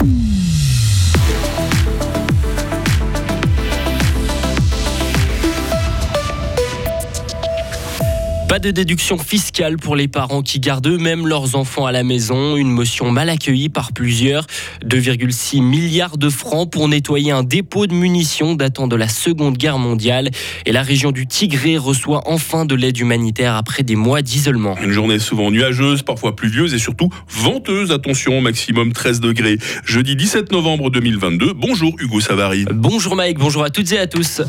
Pas de déduction fiscale pour les parents qui gardent eux-mêmes leurs enfants à la maison. Une motion mal accueillie par plusieurs. 2,6 milliards de francs pour nettoyer un dépôt de munitions datant de la Seconde Guerre mondiale. Et la région du Tigré reçoit enfin de l'aide humanitaire après des mois d'isolement. Une journée souvent nuageuse, parfois pluvieuse et surtout venteuse. Attention, maximum 13 degrés. Jeudi 17 novembre 2022. Bonjour Hugo Savary. Bonjour Mike, bonjour à toutes et à tous.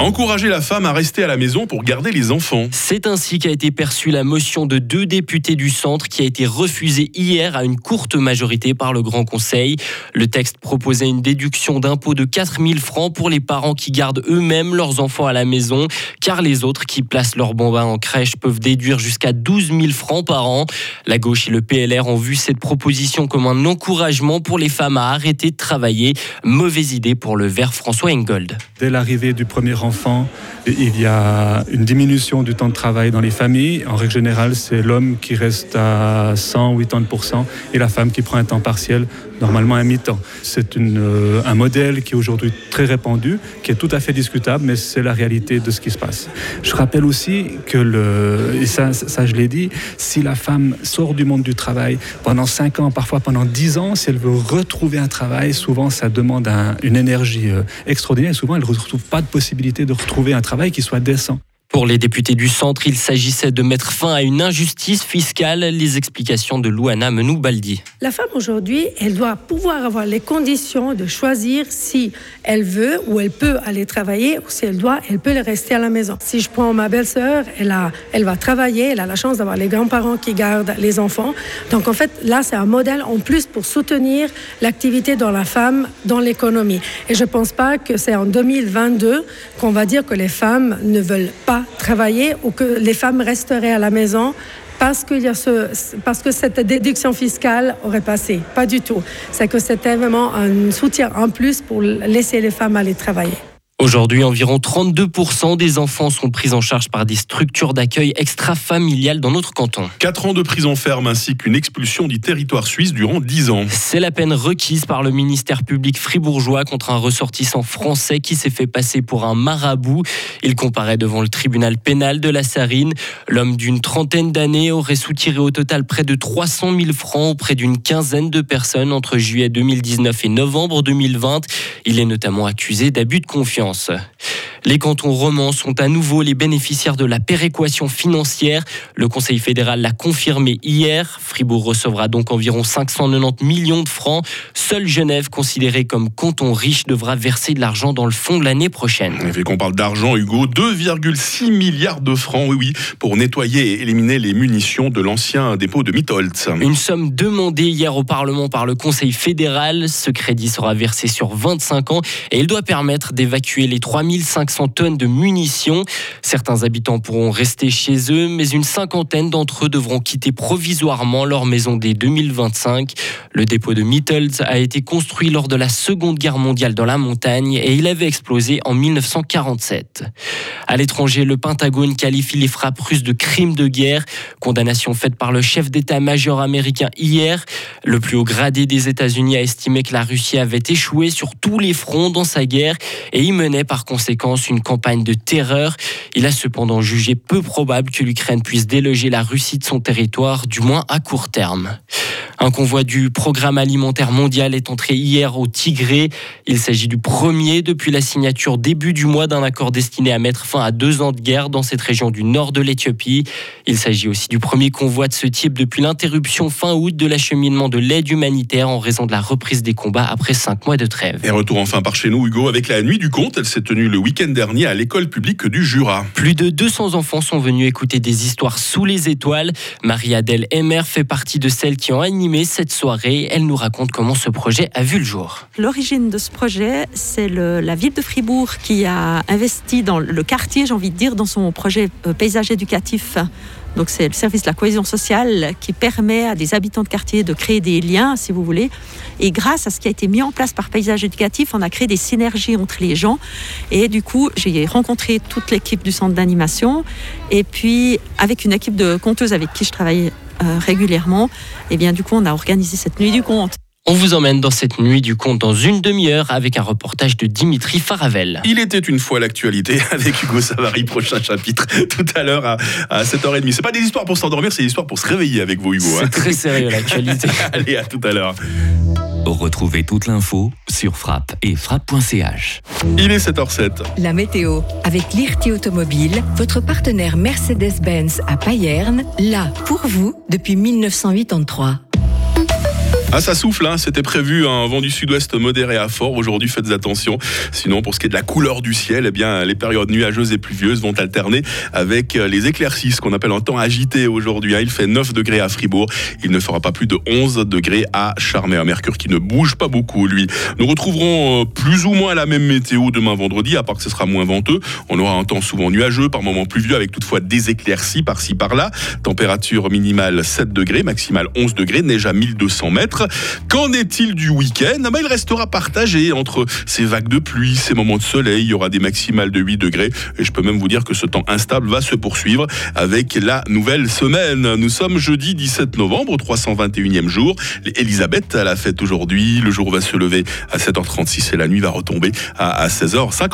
Encourager la femme à rester à la maison pour garder les enfants. C'est ainsi qu'a été perçue la motion de deux députés du centre qui a été refusée hier à une courte majorité par le Grand Conseil. Le texte proposait une déduction d'impôt de 4000 francs pour les parents qui gardent eux-mêmes leurs enfants à la maison, car les autres qui placent leurs bambins en crèche peuvent déduire jusqu'à 12 000 francs par an. La gauche et le PLR ont vu cette proposition comme un encouragement pour les femmes à arrêter de travailler. Mauvaise idée pour le vert François Engold. Dès l'arrivée du premier il y a une diminution du temps de travail dans les familles. En règle générale, c'est l'homme qui reste à 180% et la femme qui prend un temps partiel, normalement à mi-temps. C'est euh, un modèle qui est aujourd'hui très répandu, qui est tout à fait discutable, mais c'est la réalité de ce qui se passe. Je rappelle aussi que, et ça, ça je l'ai dit, si la femme sort du monde du travail pendant 5 ans, parfois pendant 10 ans, si elle veut retrouver un travail, souvent ça demande une énergie euh, extraordinaire et souvent elle ne retrouve pas de possibilité de retrouver un travail qui soit décent. Pour les députés du centre, il s'agissait de mettre fin à une injustice fiscale. Les explications de Louana Menou-Baldi. La femme aujourd'hui, elle doit pouvoir avoir les conditions de choisir si elle veut ou elle peut aller travailler ou si elle doit, elle peut rester à la maison. Si je prends ma belle-sœur, elle, va travailler, elle a la chance d'avoir les grands-parents qui gardent les enfants. Donc en fait, là, c'est un modèle en plus pour soutenir l'activité de la femme dans l'économie. Et je ne pense pas que c'est en 2022 qu'on va dire que les femmes ne veulent pas travailler ou que les femmes resteraient à la maison parce, qu'il y a ce, parce que cette déduction fiscale aurait passé. Pas du tout. C'est que c'était vraiment un soutien en plus pour laisser les femmes aller travailler. Aujourd'hui, environ 32% des enfants sont pris en charge par des structures d'accueil extra-familiales dans notre canton. 4 ans de prison ferme ainsi qu'une expulsion du territoire suisse durant 10 ans. C'est la peine requise par le ministère public fribourgeois contre un ressortissant français qui s'est fait passer pour un marabout. Il comparaît devant le tribunal pénal de la Sarine. L'homme d'une trentaine d'années aurait soutiré au total près de 300 000 francs auprès d'une quinzaine de personnes entre juillet 2019 et novembre 2020. Il est notamment accusé d'abus de confiance. diagnose. Les cantons romans sont à nouveau les bénéficiaires de la péréquation financière. Le Conseil fédéral l'a confirmé hier. Fribourg recevra donc environ 590 millions de francs. Seule Genève, considérée comme canton riche, devra verser de l'argent dans le fonds de l'année prochaine. Fait qu'on parle d'argent, Hugo, 2,6 milliards de francs, oui, oui, pour nettoyer et éliminer les munitions de l'ancien dépôt de Mitholtz. Une somme demandée hier au Parlement par le Conseil fédéral. Ce crédit sera versé sur 25 ans et il doit permettre d'évacuer les 3500 tonnes de munitions. Certains habitants pourront rester chez eux, mais une cinquantaine d'entre eux devront quitter provisoirement leur maison dès 2025. Le dépôt de Mittels a été construit lors de la Seconde Guerre mondiale dans la montagne et il avait explosé en 1947. À l'étranger, le Pentagone qualifie les frappes russes de crimes de guerre, condamnation faite par le chef d'état-major américain hier. Le plus haut gradé des États-Unis a estimé que la Russie avait échoué sur tous les fronts dans sa guerre et y menait par une campagne de terreur. Il a cependant jugé peu probable que l'Ukraine puisse déloger la Russie de son territoire, du moins à court terme. Un convoi du Programme alimentaire mondial est entré hier au Tigré. Il s'agit du premier depuis la signature début du mois d'un accord destiné à mettre fin à deux ans de guerre dans cette région du nord de l'Éthiopie. Il s'agit aussi du premier convoi de ce type depuis l'interruption fin août de l'acheminement de l'aide humanitaire en raison de la reprise des combats après cinq mois de trêve. Et retour enfin par chez nous, Hugo, avec la nuit du conte. Elle s'est tenue le week-end dernier à l'école publique du Jura. Plus de 200 enfants sont venus écouter des histoires sous les étoiles. Marie-Adèle Emmer fait partie de celles qui ont animé cette soirée. Elle nous raconte comment ce projet a vu le jour. L'origine de ce projet, c'est la ville de Fribourg qui a investi dans le quartier, j'ai envie de dire, dans son projet euh, paysage éducatif. Donc c'est le service de la cohésion sociale qui permet à des habitants de quartier de créer des liens, si vous voulez. Et grâce à ce qui a été mis en place par Paysage Éducatif, on a créé des synergies entre les gens. Et du coup, j'ai rencontré toute l'équipe du centre d'animation. Et puis, avec une équipe de conteuses avec qui je travaille régulièrement, et eh bien du coup, on a organisé cette nuit du conte. On vous emmène dans cette nuit du conte dans une demi-heure avec un reportage de Dimitri Faravel. Il était une fois l'actualité avec Hugo Savary, prochain chapitre tout à l'heure à, 7h30. C'est pas des histoires pour s'endormir, c'est des histoires pour se réveiller avec vous Hugo. C'est hein. très sérieux l'actualité. Allez, à tout à l'heure. Retrouvez toute l'info sur frappe et frappe.ch. Il est 7h07. La météo avec l'IRT Automobile, votre partenaire Mercedes-Benz à Payerne, là pour vous depuis 1983. Ah, ça souffle, hein. c'était prévu un vent du sud-ouest modéré à fort. Aujourd'hui, faites attention. Sinon, pour ce qui est de la couleur du ciel, eh bien, les périodes nuageuses et pluvieuses vont alterner avec euh, les éclaircies, ce qu'on appelle un temps agité aujourd'hui. Hein. Il fait 9 degrés à Fribourg. Il ne fera pas plus de 11 degrés à Charmey. Un mercure qui ne bouge pas beaucoup, lui. Nous retrouverons euh, plus ou moins la même météo demain vendredi, à part que ce sera moins venteux. On aura un temps souvent nuageux, par moments pluvieux, avec toutefois des éclaircies par-ci par-là. Température minimale 7 degrés, maximale 11 degrés, neige à 1200 mètres. Qu'en est-il du week-end? Ah ben, Il restera partagé entre ces vagues de pluie, ces moments de soleil. Il y aura des maximales de 8 degrés. Et je peux même vous dire que ce temps instable va se poursuivre avec la nouvelle semaine. Nous sommes jeudi 17 novembre, 321e jour. Elisabeth a la fête aujourd'hui. Le jour va se lever à 7h36 et la nuit va retomber à 16h50.